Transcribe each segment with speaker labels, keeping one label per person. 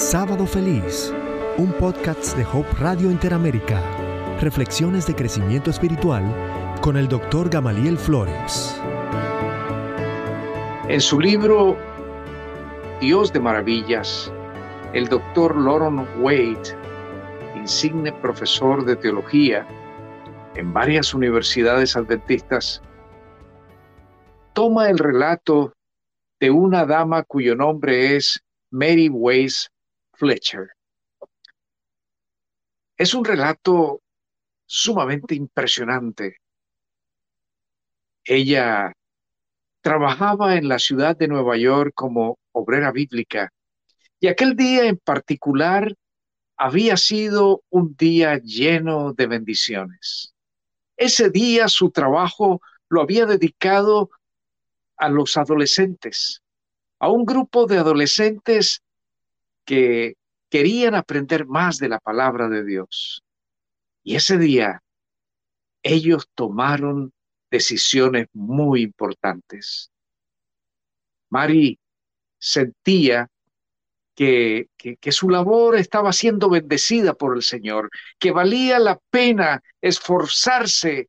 Speaker 1: Sábado Feliz, un podcast de Hope Radio Interamérica. Reflexiones de crecimiento espiritual con el doctor Gamaliel Flores.
Speaker 2: En su libro Dios de Maravillas, el doctor Loron Wade, insigne profesor de teología en varias universidades adventistas, toma el relato de una dama cuyo nombre es Mary Weiss Fletcher. Es un relato sumamente impresionante. Ella trabajaba en la ciudad de Nueva York como obrera bíblica y aquel día en particular había sido un día lleno de bendiciones. Ese día su trabajo lo había dedicado a los adolescentes, a un grupo de adolescentes que querían aprender más de la palabra de Dios. Y ese día ellos tomaron decisiones muy importantes. Mari sentía que, que, su labor estaba siendo bendecida por el Señor, que valía la pena esforzarse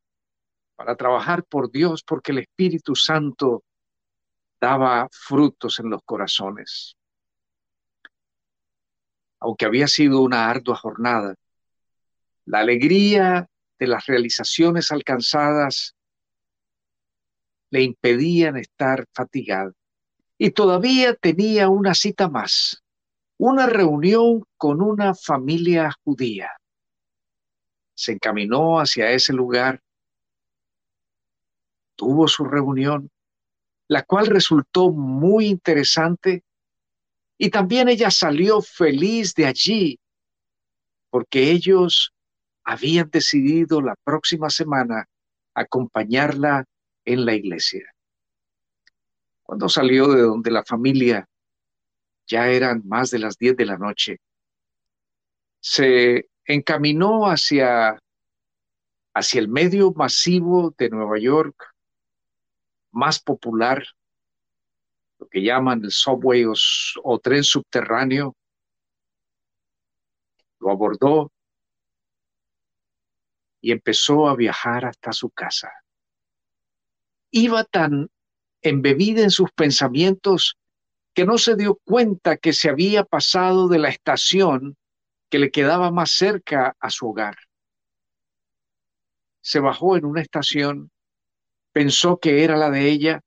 Speaker 2: para trabajar por Dios porque el Espíritu Santo daba frutos en los corazones aunque había sido una ardua jornada. La alegría de las realizaciones alcanzadas le impedían estar fatigada. Y todavía tenía una cita más, una reunión con una familia judía. Se encaminó hacia ese lugar, tuvo su reunión, la cual resultó muy interesante y también ella salió feliz de allí porque ellos habían decidido la próxima semana acompañarla en la iglesia. Cuando salió de donde la familia ya eran más de las 10 de la noche, se encaminó hacia, hacia el medio masivo de Nueva York, más popular lo que llaman el subway o, tren subterráneo, lo abordó y empezó a viajar hasta su casa. Iba tan embebida en sus pensamientos que no se dio cuenta que se había pasado de la estación que le quedaba más cerca a su hogar. Se bajó en una estación, pensó que era la de ella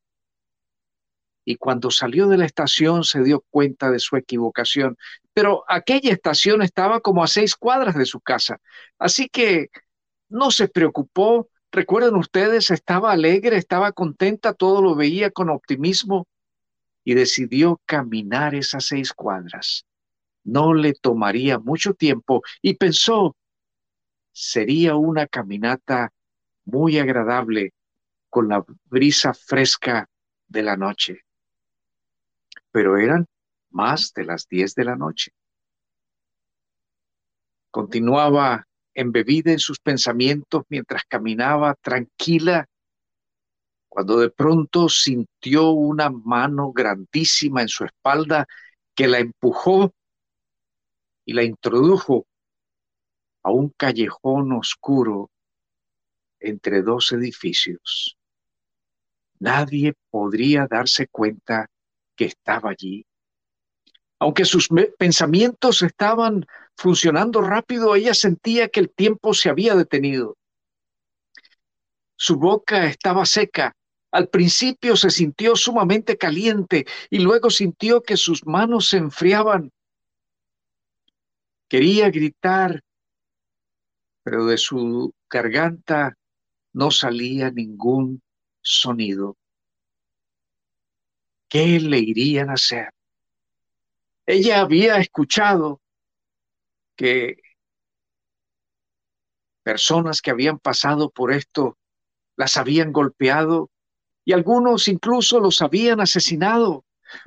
Speaker 2: y cuando salió de la estación se dio cuenta de su equivocación. Pero aquella estación estaba como a seis cuadras de su casa, así que no se preocupó. Recuerden ustedes, estaba alegre, estaba contenta, todo lo veía con optimismo y decidió caminar esas seis cuadras. No le tomaría mucho tiempo y pensó, sería una caminata muy agradable con la brisa fresca de la noche pero eran más de las diez de la noche. Continuaba embebida en sus pensamientos mientras caminaba tranquila, cuando de pronto sintió una mano grandísima en su espalda que la empujó y la introdujo a un callejón oscuro entre dos edificios. Nadie podría darse cuenta que estaba allí. Aunque sus pensamientos estaban funcionando rápido, ella sentía que el tiempo se había detenido. Su boca estaba seca. Al principio se sintió sumamente caliente y luego sintió que sus manos se enfriaban. Quería gritar, pero de su garganta no salía ningún sonido. ¿Qué le irían a hacer? Ella había escuchado que personas que habían pasado por esto las habían golpeado y algunos incluso los habían asesinado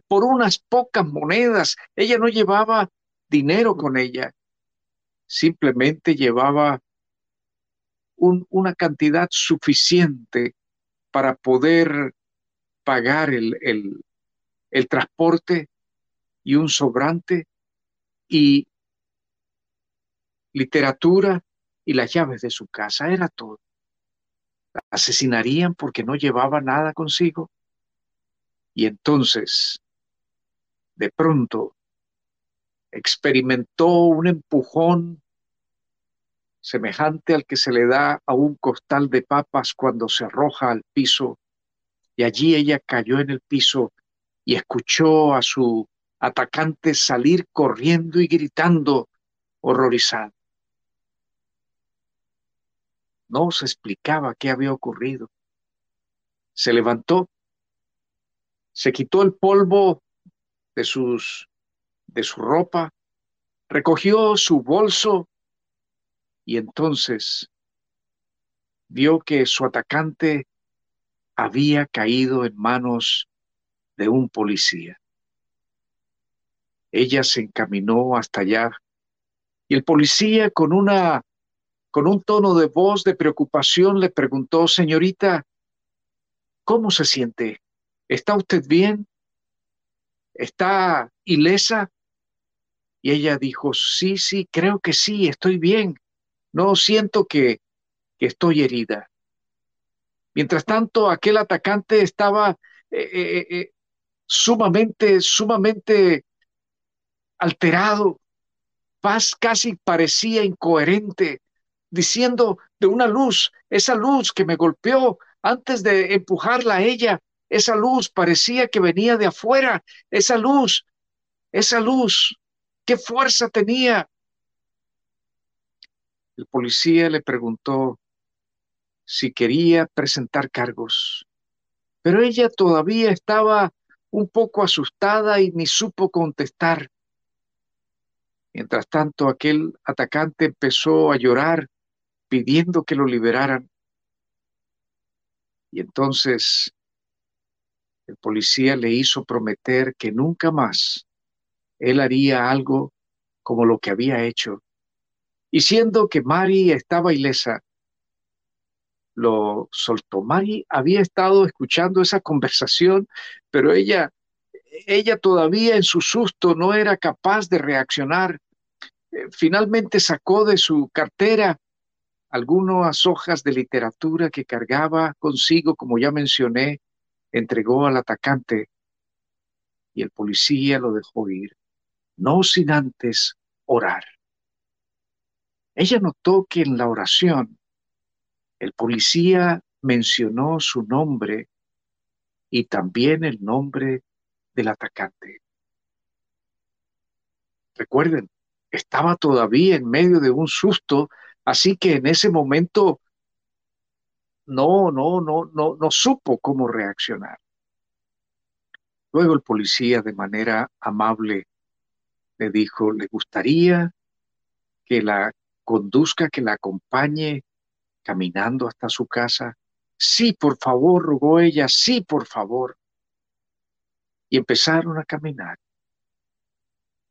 Speaker 2: por unas pocas monedas. Ella no llevaba dinero con ella, simplemente llevaba una cantidad suficiente para poder pagar el, el transporte y un sobrante, y literatura y las llaves de su casa, era todo. La asesinarían porque no llevaba nada consigo. Y entonces, de pronto, experimentó un empujón semejante al que se le da a un costal de papas cuando se arroja al piso, y allí ella cayó en el piso y escuchó a su atacante salir corriendo y gritando, horrorizado. No se explicaba qué había ocurrido. Se levantó, se quitó el polvo de sus de su ropa, recogió su bolso y entonces vio que su atacante había caído en manos de un policía. Ella se encaminó hasta allá y el policía con una con un tono de voz de preocupación le preguntó, "Señorita, ¿cómo se siente? ¿Está usted bien? ¿Está ilesa?" Y ella dijo, sí, sí, creo que sí, estoy bien. No siento que, que estoy herida. Mientras tanto, aquel atacante estaba eh, eh, eh, sumamente, sumamente alterado. Paz casi parecía incoherente, diciendo de una luz, esa luz que me golpeó antes de empujarla a ella, esa luz parecía que venía de afuera, esa luz, esa luz ¿Qué fuerza tenía? El policía le preguntó si quería presentar cargos, pero ella todavía estaba un poco asustada y ni supo contestar. Mientras tanto, aquel atacante empezó a llorar pidiendo que lo liberaran. Y entonces el policía le hizo prometer que nunca más él haría algo como lo que había hecho. Y siendo que Mari estaba ilesa, lo soltó. Mari había estado escuchando esa conversación, pero ella, ella todavía en su susto no era capaz de reaccionar. Eh, finalmente sacó de su cartera algunas hojas de literatura que cargaba consigo, como ya mencioné, entregó al atacante y el policía lo dejó ir no sin antes orar. Ella notó que en la oración el policía mencionó su nombre y también el nombre del atacante. Recuerden, estaba todavía en medio de un susto, así que en ese momento no, no, no, no, no supo cómo reaccionar. Luego el policía de manera amable le dijo, ¿le gustaría que la conduzca, que la acompañe caminando hasta su casa? Sí, por favor, rogó ella, sí, por favor. Y empezaron a caminar.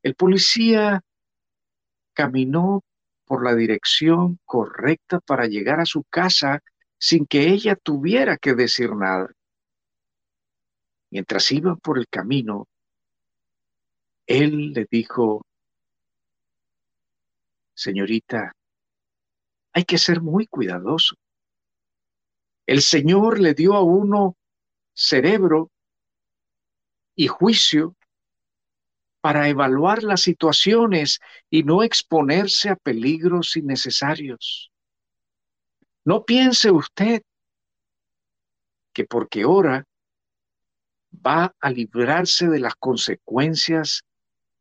Speaker 2: El policía caminó por la dirección correcta para llegar a su casa sin que ella tuviera que decir nada. Mientras iban por el camino, él le dijo, señorita, hay que ser muy cuidadoso. El Señor le dio a uno cerebro y juicio para evaluar las situaciones y no exponerse a peligros innecesarios. No piense usted que porque ora va a librarse de las consecuencias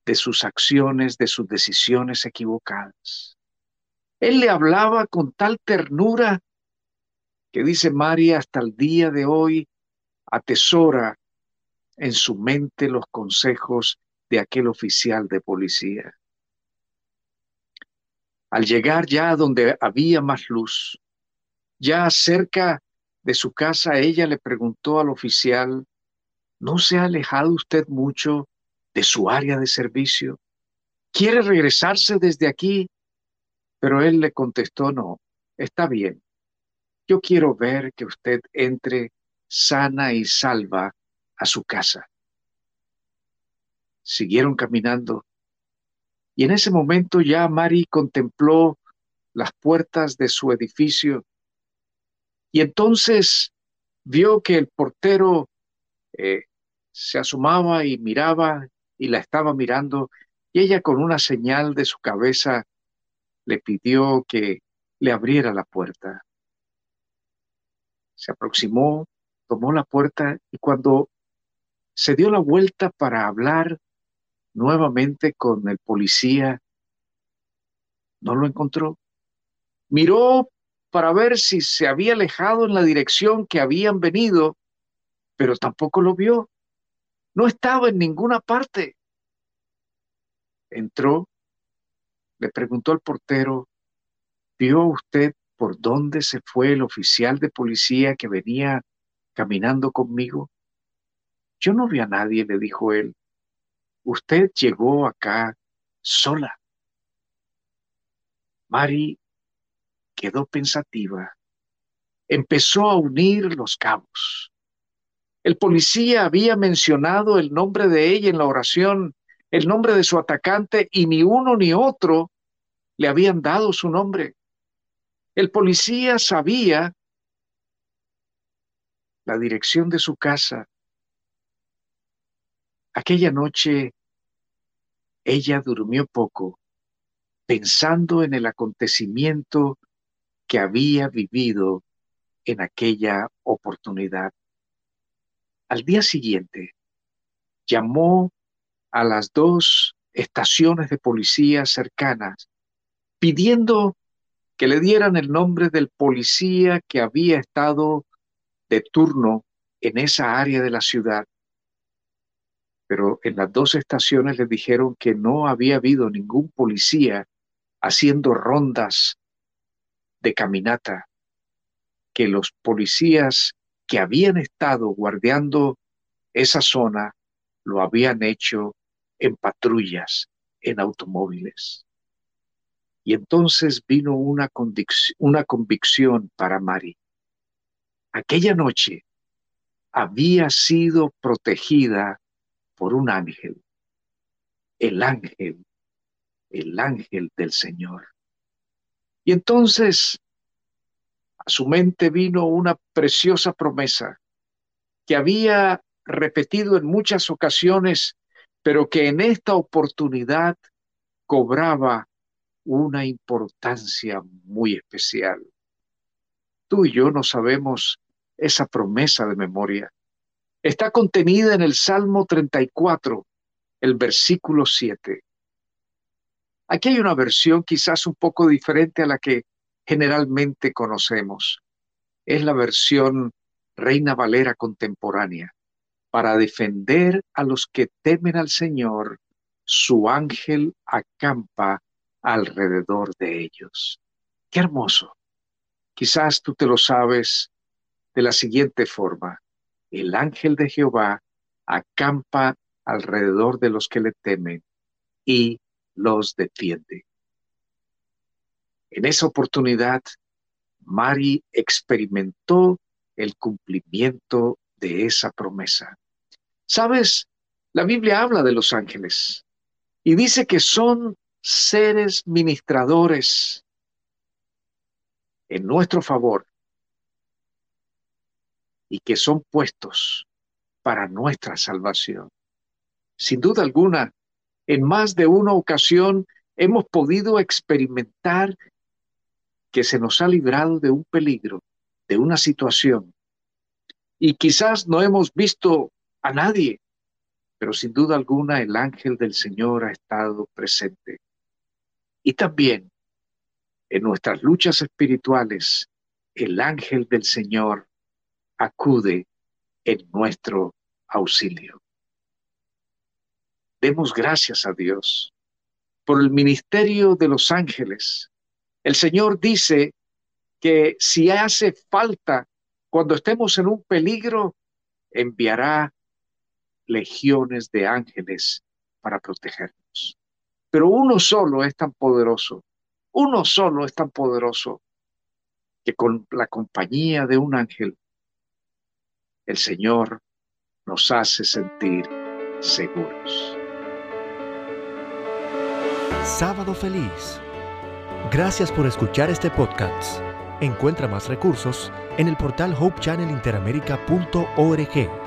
Speaker 2: de sus acciones, de sus decisiones equivocadas. Él le hablaba con tal ternura que dice María hasta el día de hoy atesora en su mente los consejos de aquel oficial de policía. Al llegar ya donde había más luz, ya cerca de su casa, ella le preguntó al oficial, ¿no se ha alejado usted mucho de su área de servicio. Quiere regresarse desde aquí, pero él le contestó, no, está bien. Yo quiero ver que usted entre sana y salva a su casa. Siguieron caminando Y en ese momento ya Mari contempló las puertas de su edificio y entonces vio que el portero eh, se asomaba y miraba y la estaba mirando y ella con una señal de su cabeza le pidió que le abriera la puerta. Se aproximó, tomó la puerta y cuando se dio la vuelta para hablar nuevamente con el policía, no lo encontró. Miró para ver si se había alejado en la dirección que habían venido, pero tampoco lo vio. No estaba en ninguna parte. Entró, le preguntó al portero, ¿vio usted por dónde se fue el oficial de policía que venía caminando conmigo? Yo no vi a nadie, le dijo él. Usted llegó acá sola. Mari quedó pensativa. Empezó a unir los cabos. El policía había mencionado el nombre de ella en la oración, el nombre de su atacante, y ni uno ni otro le habían dado su nombre. El policía sabía la dirección de su casa. Aquella noche ella durmió poco, pensando en el acontecimiento que había vivido en aquella oportunidad. Al día siguiente, llamó a las dos estaciones de policía cercanas, pidiendo que le dieran el nombre del policía que había estado de turno en esa área de la ciudad. Pero en las dos estaciones le dijeron que no había habido ningún policía haciendo rondas de caminata que los policías que habían estado guardiando esa zona lo habían hecho en patrullas, en automóviles. Y entonces vino una, una convicción para Mari. Aquella noche había sido protegida por un ángel, el ángel, el ángel del Señor. Y entonces a su mente vino una preciosa promesa que había repetido en muchas ocasiones, pero que en esta oportunidad cobraba una importancia muy especial. Tú y yo no sabemos esa promesa de memoria. Está contenida en el Salmo 34, el versículo 7. Aquí hay una versión quizás un poco diferente a la que generalmente conocemos. Es la versión Reina Valera contemporánea. Para defender a los que temen al Señor, su ángel acampa alrededor de ellos. Qué hermoso. Quizás tú te lo sabes de la siguiente forma. El ángel de Jehová acampa alrededor de los que le temen y los defiende. En esa oportunidad, Mari experimentó el cumplimiento de esa promesa. Sabes, la Biblia habla de los ángeles y dice que son seres ministradores en nuestro favor y que son puestos para nuestra salvación. Sin duda alguna, en más de una ocasión hemos podido experimentar que se nos ha librado de un peligro, de una situación. Y quizás no hemos visto a nadie, pero sin duda alguna el ángel del Señor ha estado presente. Y también en nuestras luchas espirituales, el ángel del Señor acude en nuestro auxilio. Demos gracias a Dios por el ministerio de los ángeles. El Señor dice que si hace falta, cuando estemos en un peligro, enviará legiones de ángeles para protegernos. Pero uno solo es tan poderoso, uno solo es tan poderoso que con la compañía de un ángel, el Señor nos hace sentir seguros.
Speaker 1: Sábado Feliz. Gracias por escuchar este podcast. Encuentra más recursos en el portal hopechannelinteramerica.org